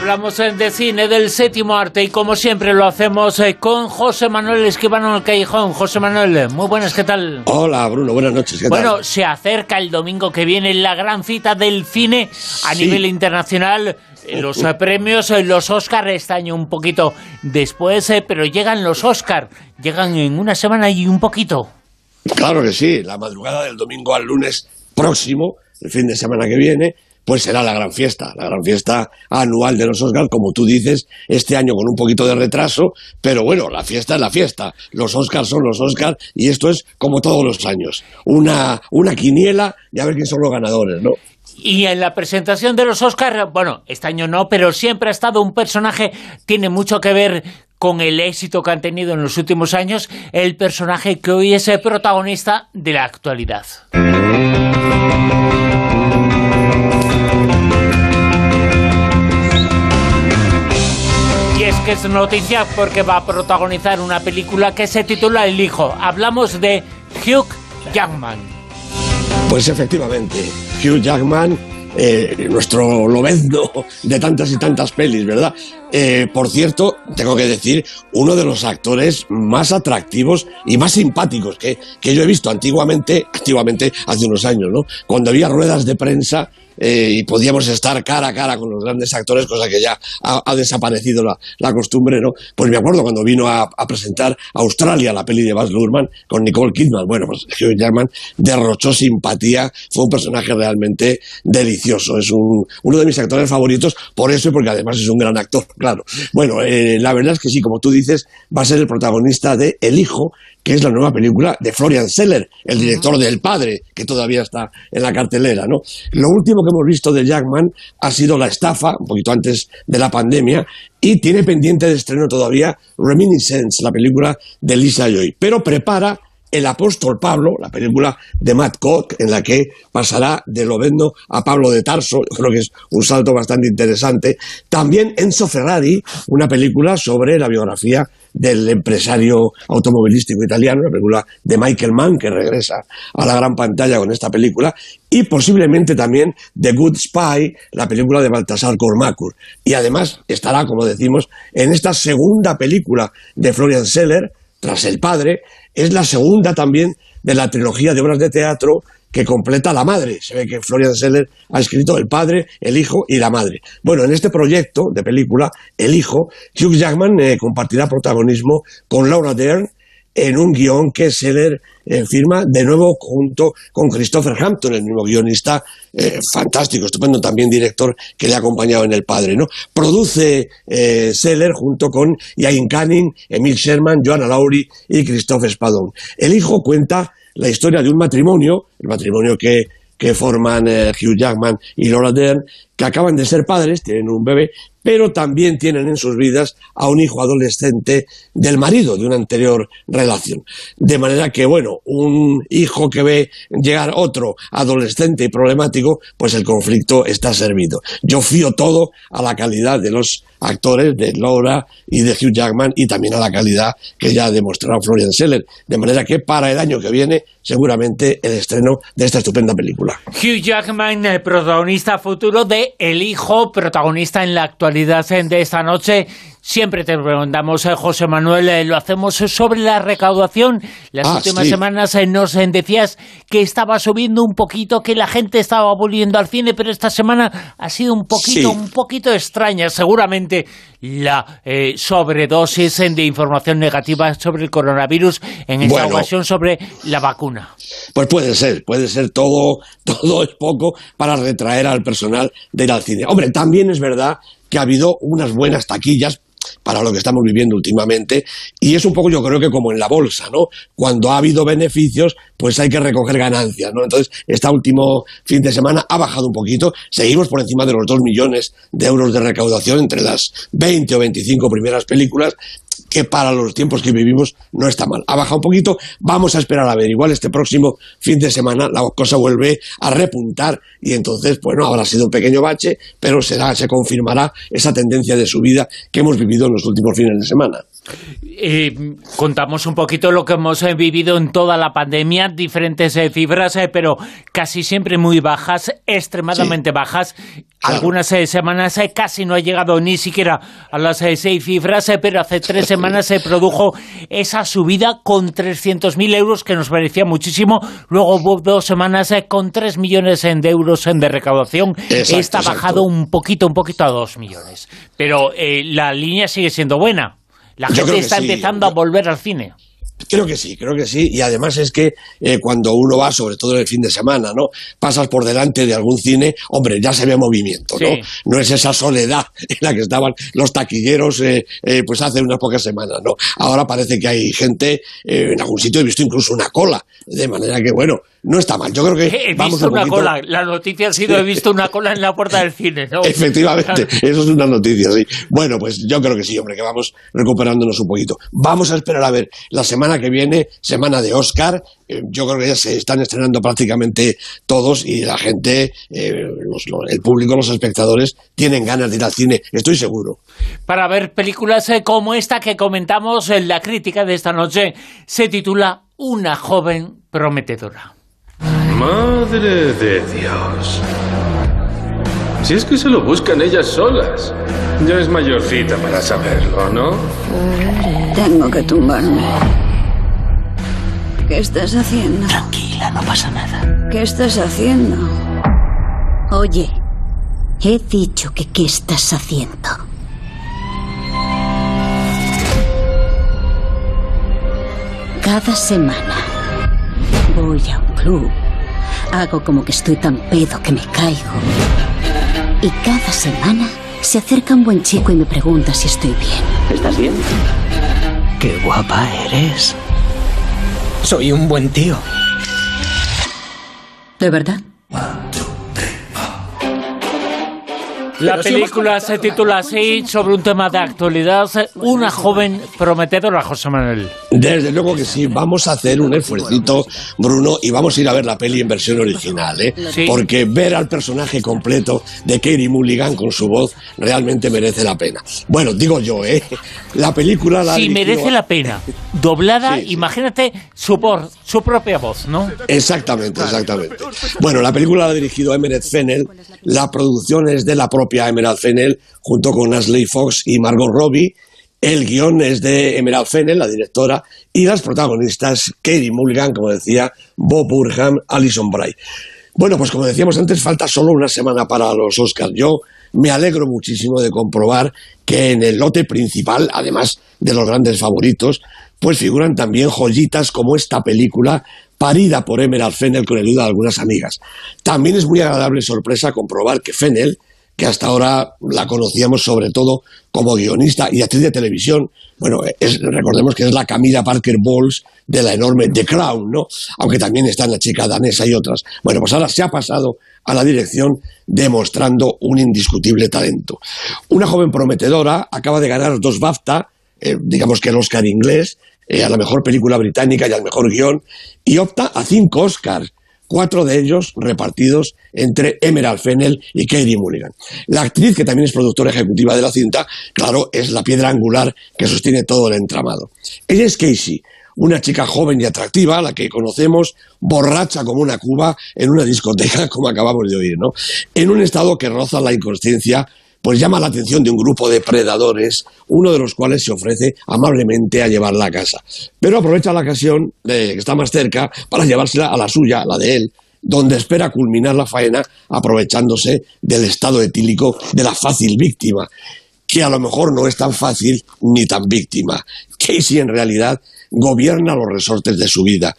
Hablamos de cine del séptimo arte y como siempre lo hacemos eh, con José Manuel Escribano en el Callejón. José Manuel, muy buenas, ¿qué tal? Hola Bruno, buenas noches. ¿qué bueno, tal? se acerca el domingo que viene la gran cita del cine a Sí. nivel internacional. Eh, Los eh, premios, eh, los Oscar este año un poquito después, eh, pero llegan los Oscar, llegan en una semana y un poquito. Claro que sí, la madrugada del domingo al lunes próximo, el fin de semana que viene, pues será la gran fiesta, la gran fiesta anual de los Oscars, como tú dices, este año con un poquito de retraso, pero bueno, la fiesta es la fiesta, los Oscars son los Oscars y esto es como todos los años, una, una quiniela y a ver quién son los ganadores, ¿no? Y en la presentación de los Oscar, bueno, este año no, pero siempre ha estado un personaje, tiene mucho que ver con el éxito que han tenido en los últimos años, el personaje que hoy es el protagonista de la actualidad. Es noticia porque va a protagonizar una película que se titula El Hijo. Hablamos de Hugh Jackman. Pues efectivamente, Hugh Jackman, eh, nuestro lobezno de tantas y tantas pelis, ¿verdad? Eh, por cierto, tengo que decir, uno de los actores más atractivos y más simpáticos que, que yo he visto antiguamente, antiguamente hace unos años, ¿no? Cuando había ruedas de prensa eh, y podíamos estar cara a cara con los grandes actores, cosa que ya ha, desaparecido la, la costumbre, ¿no? Pues me acuerdo cuando vino a, a presentar Australia, la peli de Baz Luhrmann, con Nicole Kidman. Bueno, pues Hugh Jackman derrochó simpatía, fue un personaje realmente delicioso. Es un, uno de mis actores favoritos, por eso y porque además es un gran actor, claro. Bueno, eh, la verdad es que sí, como tú dices, va a ser el protagonista de El Hijo, que es la nueva película de Florian Seller, el director del Padre, que todavía está en la cartelera, ¿no? Lo último que hemos visto de Jackman ha sido La estafa, un poquito antes de la pandemia, y tiene pendiente de estreno todavía Reminiscence, la película de Lisa Joy, pero prepara el apóstol Pablo, la película de Matt Cook, en la que pasará de Lovendo a Pablo de Tarso, yo creo que es un salto bastante interesante. También Enzo Ferrari, una película sobre la biografía del empresario automovilístico italiano, una película de Michael Mann, que regresa a la gran pantalla con esta película, y posiblemente también The Good Spy, la película de Baltasar Kormákur. Y además estará, como decimos, en esta segunda película de Florian Seller, tras El Padre, es la segunda también de la trilogía de obras de teatro que completa La Madre. Se ve que Florian Seller ha escrito El Padre, El Hijo y La Madre. Bueno, en este proyecto de película, El Hijo, Hugh Jackman eh, compartirá protagonismo con Laura Dern en un guion que Seller eh, firma de nuevo junto con Christopher Hampton, el mismo guionista eh, fantástico, estupendo también director que le ha acompañado en El Padre. ¿no? Produce eh, Seller junto con Ian Canning, Emil Sherman, Joanna Lowry y Christopher Spadon. El hijo cuenta la historia de un matrimonio, el matrimonio que, que forman eh, Hugh Jackman y Laura Dern, que acaban de ser padres, tienen un bebé, pero también tienen en sus vidas a un hijo adolescente del marido de una anterior relación. De manera que, bueno, un hijo que ve llegar otro adolescente y problemático, pues el conflicto está servido. Yo fío todo a la calidad de los actores, de Laura y de Hugh Jackman, y también a la calidad que ya ha demostrado Florian Seller. De manera que para el año que viene, seguramente el estreno de esta estupenda película. Hugh Jackman, el protagonista futuro de El Hijo, protagonista en la actualidad de esta noche. Siempre te preguntamos, eh, José Manuel, eh, lo hacemos sobre la recaudación. Las Ah, últimas sí. semanas eh, nos decías que estaba subiendo un poquito, que la gente estaba volviendo al cine, pero esta semana ha sido un poquito, Sí. un poquito extraña. Seguramente la eh, sobredosis de información negativa sobre el coronavirus, en esta Bueno. ocasión sobre la vacuna. Pues puede ser, puede ser todo, todo es poco para retraer al personal de ir al cine. Hombre, también es verdad que ha habido unas buenas taquillas para lo que estamos viviendo últimamente y es un poco yo creo que como en la bolsa, ¿no? Cuando ha habido beneficios, pues hay que recoger ganancias, ¿no? Entonces, este último fin de semana ha bajado un poquito, seguimos por encima de los 2 millones de euros de recaudación entre las 20 o 25 primeras películas que para los tiempos que vivimos no está mal. Ha bajado un poquito, vamos a esperar a ver. Igual este próximo fin de semana la cosa vuelve a repuntar y entonces, bueno, habrá sido un pequeño bache, pero será, se confirmará esa tendencia de subida que hemos vivido en los últimos fines de semana. Eh, contamos un poquito lo que hemos eh, vivido en toda la pandemia, diferentes eh, cifras, pero casi siempre muy bajas, extremadamente bajas. Algunas semanas casi no ha llegado ni siquiera a las seis cifras, pero hace tres semanas se produjo esa subida con 300.000 euros que nos parecía muchísimo. Luego hubo dos semanas con 3 millones de euros de recaudación. Está bajado un poquito, un poquito a 2 millones. Pero la línea sigue siendo buena. La gente está empezando a volver al cine. Creo que sí, creo que sí. Y además es que eh, cuando uno va, sobre todo en el fin de semana, ¿no? Pasas por delante de algún cine, hombre, ya se ve movimiento, ¿no? No es esa soledad en la que estaban los taquilleros eh, eh, pues hace unas pocas semanas, ¿no? Ahora parece que hay gente, en algún sitio he visto incluso una cola, de manera que, bueno, no está mal. Yo creo que he visto una cola. La noticia ha sido he visto una cola en la puerta del cine. ¿no? Efectivamente, eso es una noticia, sí. Bueno, pues yo creo que sí, hombre, que vamos recuperándonos un poquito. Vamos a esperar a ver la semana que viene, semana de Oscar. Eh, yo creo que ya se están estrenando prácticamente todos y la gente, eh, el público, los espectadores tienen ganas de ir al cine. Estoy seguro. Para ver películas eh, como esta que comentamos en la crítica de esta noche, se titula Una joven prometedora. Madre de Dios. Si es que se lo buscan ellas solas. Ya es mayorcita para saberlo, ¿no? Tengo que tumbarme. ¿Qué estás haciendo? Tranquila, no pasa nada. ¿Qué estás haciendo? Oye, he dicho que qué estás haciendo. Cada semana voy a un club Hago como que estoy tan pedo que me caigo. Y cada semana se acerca un buen chico y me pregunta si estoy bien. ¿Estás bien? Qué guapa eres. Soy un buen tío. ¿De verdad? La película se titula así, sobre un tema de actualidad, una joven prometedora, José Manuel. Desde luego que sí, vamos a hacer un esfuercito, Bruno, y vamos a ir a ver la peli en versión original, ¿eh? Porque ver al personaje completo de Katie Mulligan con su voz realmente merece la pena. Bueno, digo yo, ¿eh? La película la Sí, merece la pena. Doblada, imagínate su, por, su propia voz, ¿no? Exactamente, exactamente. Bueno, la película la ha dirigido Emeret Fennel, la producción es de la propia Emerald Fennel, junto con Ashley Fox y Margot Robbie. El guion es de Emerald Fennel, la directora, y las protagonistas, Katie Mulligan, como decía, Bob Burham, Alison Bray. Bueno, pues como decíamos antes, falta solo una semana para los Oscars. Yo me alegro muchísimo de comprobar que en el lote principal, además de los grandes favoritos, pues figuran también joyitas como esta película parida por Emerald Fennel con ayuda de algunas amigas. También es muy agradable sorpresa comprobar que Fennel, que hasta ahora la conocíamos sobre todo como guionista y actriz de televisión. Bueno, recordemos que es la Camila Parker Bowles de la enorme The Crown, ¿no? Aunque también está en la chica danesa y otras. Bueno, pues ahora se ha pasado a la dirección demostrando un indiscutible talento. Una joven prometedora acaba de ganar dos BAFTA, eh, digamos que el Oscar inglés, eh, a la mejor película británica y al mejor guion, y opta a cinco Oscars cuatro de ellos repartidos entre Emerald Fennel y Katie Mulligan. La actriz, que también es productora ejecutiva de la cinta, claro, es la piedra angular que sostiene todo el entramado. Ella es Casey, una chica joven y atractiva, la que conocemos borracha como una cuba en una discoteca, como acabamos de oír, ¿no? En un estado que roza la inconsciencia pues llama la atención de un grupo de predadores, uno de los cuales se ofrece amablemente a llevarla a casa. Pero aprovecha la ocasión de que está más cerca para llevársela a la suya, la de él, donde espera culminar la faena aprovechándose del estado etílico de la fácil víctima, que a lo mejor no es tan fácil ni tan víctima. Casey en realidad gobierna los resortes de su vida.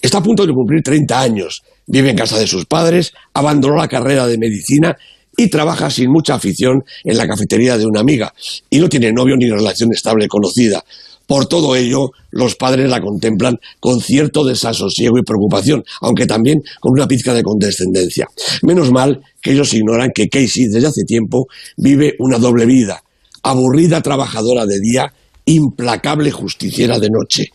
Está a punto de cumplir 30 años, vive en casa de sus padres, abandonó la carrera de medicina y trabaja sin mucha afición en la cafetería de una amiga y no tiene novio ni relación estable conocida. Por todo ello, los padres la contemplan con cierto desasosiego y preocupación, aunque también con una pizca de condescendencia. Menos mal que ellos ignoran que Casey desde hace tiempo vive una doble vida, aburrida trabajadora de día implacable justiciera de noche,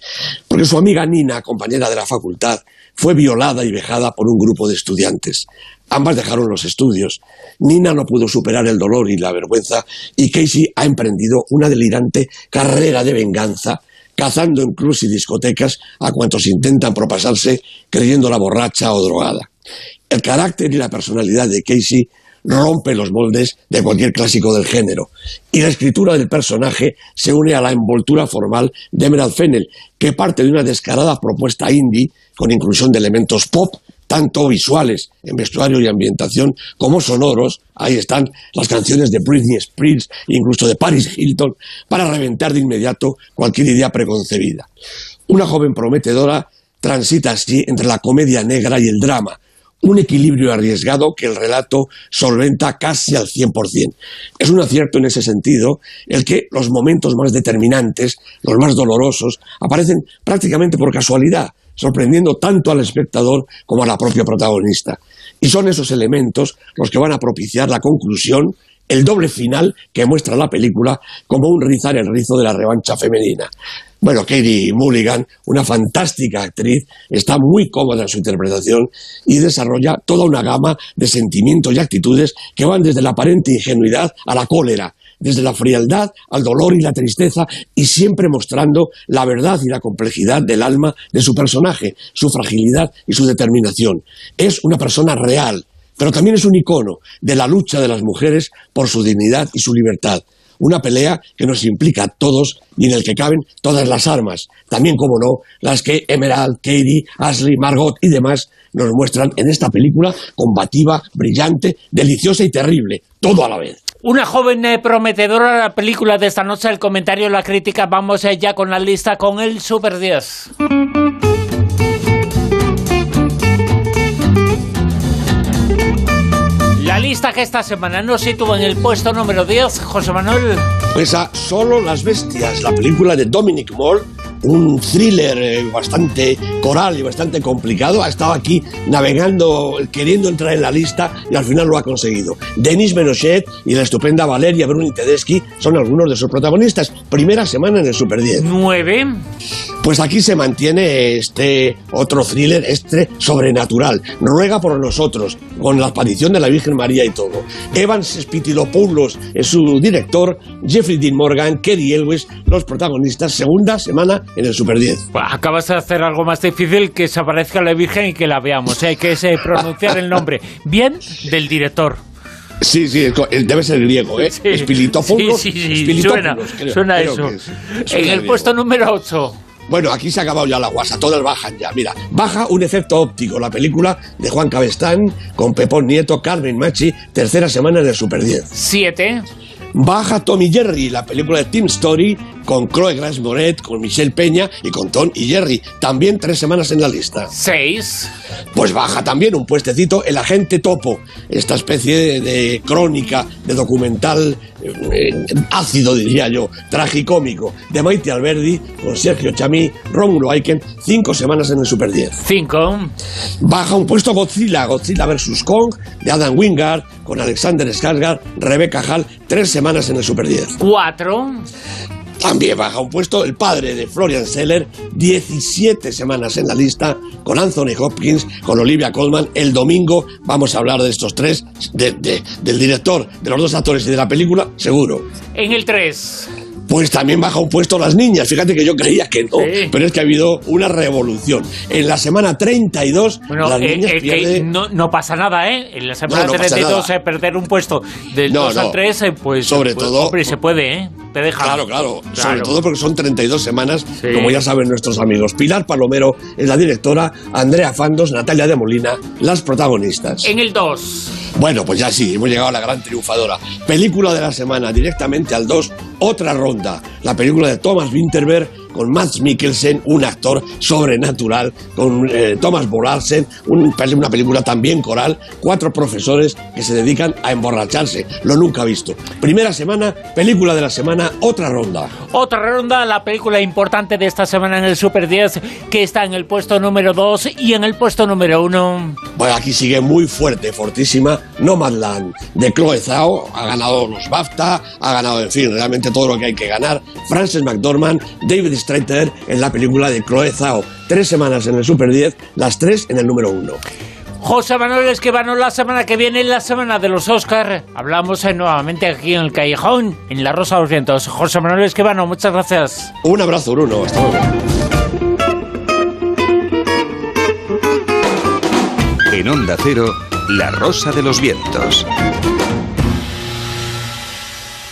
porque su amiga Nina, compañera de la facultad, fue violada y vejada por un grupo de estudiantes. Ambas dejaron los estudios. Nina no pudo superar el dolor y la vergüenza y Casey ha emprendido una delirante carrera de venganza, cazando en clubs y discotecas a cuantos intentan propasarse creyéndola borracha o drogada. El carácter y la personalidad de Casey rompe los moldes de cualquier clásico del género. Y la escritura del personaje se une a la envoltura formal de Emerald Fennel, que parte de una descarada propuesta indie con inclusión de elementos pop, tanto visuales en vestuario y ambientación como sonoros. Ahí están las canciones de Britney Spears, incluso de Paris Hilton, para reventar de inmediato cualquier idea preconcebida. Una joven prometedora transita así entre la comedia negra y el drama, un equilibrio arriesgado que el relato solventa casi al 100%. Es un acierto en ese sentido el que los momentos más determinantes, los más dolorosos, aparecen prácticamente por casualidad, sorprendiendo tanto al espectador como a la propia protagonista. Y son esos elementos los que van a propiciar la conclusión, el doble final que muestra la película como un rizar el rizo de la revancha femenina. Bueno, Katie Mulligan, una fantástica actriz, está muy cómoda en su interpretación y desarrolla toda una gama de sentimientos y actitudes que van desde la aparente ingenuidad a la cólera, desde la frialdad al dolor y la tristeza, y siempre mostrando la verdad y la complejidad del alma de su personaje, su fragilidad y su determinación. Es una persona real, pero también es un icono de la lucha de las mujeres por su dignidad y su libertad. Una pelea que nos implica a todos y en el que caben todas las armas, también, como no, las que Emerald, Katie, Ashley, Margot y demás nos muestran en esta película combativa, brillante, deliciosa y terrible, todo a la vez. Una joven eh, prometedora la película de esta noche, el comentario, la crítica, vamos eh, ya con la lista con el Super 10. La lista que esta semana nos sitúa en el puesto número 10, José Manuel. Pues a Solo las Bestias, la película de Dominic Moore, un thriller eh, bastante coral y bastante complicado. Ha estado aquí navegando, queriendo entrar en la lista y al final lo ha conseguido. Denis Menochet y la estupenda Valeria Bruni Tedeschi son algunos de sus protagonistas. Primera semana en el Super 10. 9. Pues aquí se mantiene este otro thriller, este sobrenatural. Ruega por nosotros, con la aparición de la Virgen María y todo. Evans Spitilopoulos es su director, Jeffrey Dean Morgan, Kerry Elwes, los protagonistas. Segunda semana en el Super 10. Pues acabas de hacer algo más difícil que se aparezca la Virgen y que la veamos. Hay que se pronunciar el nombre bien del director. Sí, sí, debe ser griego, ¿eh? Sí. Espilitopoulos, Sí, sí, sí, suena, creo- suena creo eso. que es. En el griego. puesto número 8. Bueno, aquí se ha acabado ya la guasa, todas bajan ya. Mira, baja un efecto óptico, la película de Juan Cabestán con Pepón Nieto, Carmen Machi, tercera semana en el Super 10. 7. Baja Tom y Jerry, la película de Team Story con Chloe Grace Moret, con Michelle Peña y con Tom y Jerry, también tres semanas en la lista. 6. Pues baja también un puestecito El Agente Topo, esta especie de, de crónica, de documental eh, ácido, diría yo, tragicómico, de Maite Alberdi, con Sergio Chamí, Rómulo Aiken, cinco semanas en el Super 10. 5. Baja un puesto Godzilla, Godzilla vs. Kong, de Adam Wingard, con Alexander Skarsgård, Rebecca Hall, tres semanas en el Super 10. 4. También baja un puesto el padre de Florian Seller, 17 semanas en la lista, con Anthony Hopkins, con Olivia Colman. El domingo vamos a hablar de estos tres, de- de- del director, de los dos actores y de la película, seguro. En el 3. Pues también baja un puesto las niñas. Fíjate que yo creía que no, Sí. pero es que ha habido una revolución. En la semana 32, Bueno, las eh, niñas eh, que no, no pasa nada, ¿eh? En la semana No, no pasa 32 nada. eh, perder un puesto del No, 2 al no. 3, pues... Sobre pues, todo- Hombre, se puede, ¿eh? Te deja. Claro, claro, Sobre todo porque son 32 semanas, Sí. como ya saben nuestros amigos. Pilar Palomero es la directora, Andrea Fandos, Natalia de Molina, las protagonistas. En el 2. Bueno, pues ya sí, hemos llegado a la gran triunfadora. Película de la semana, directamente al 2, otra ronda. La película de Thomas Winterberg, con Mads Mikkelsen, un actor sobrenatural, con eh, Thomas Bolarsen, un- una película también coral, cuatro profesores que se dedican a emborracharse, lo nunca visto. Primera semana, película de la semana, otra ronda. Otra ronda, la película importante de esta semana en el Super 10, que está en el puesto número 2 y en el puesto número 1. Bueno, aquí sigue muy fuerte, fortísima, Nomadland de Chloe Zhao, ha ganado los BAFTA, ha ganado, en fin, realmente todo lo que hay que ganar. Frances McDormand, David En la película de Chloe Zhao. Tres semanas en el Super 10, las tres en el número uno. José Manuel Esquivano, la semana que viene, la semana de los Oscar. Hablamos eh, nuevamente aquí en el Callejón, en La Rosa de los Vientos. José Manuel Esquivano, muchas gracias. Un abrazo, Bruno, hasta luego. En Onda Cero, La Rosa de los Vientos.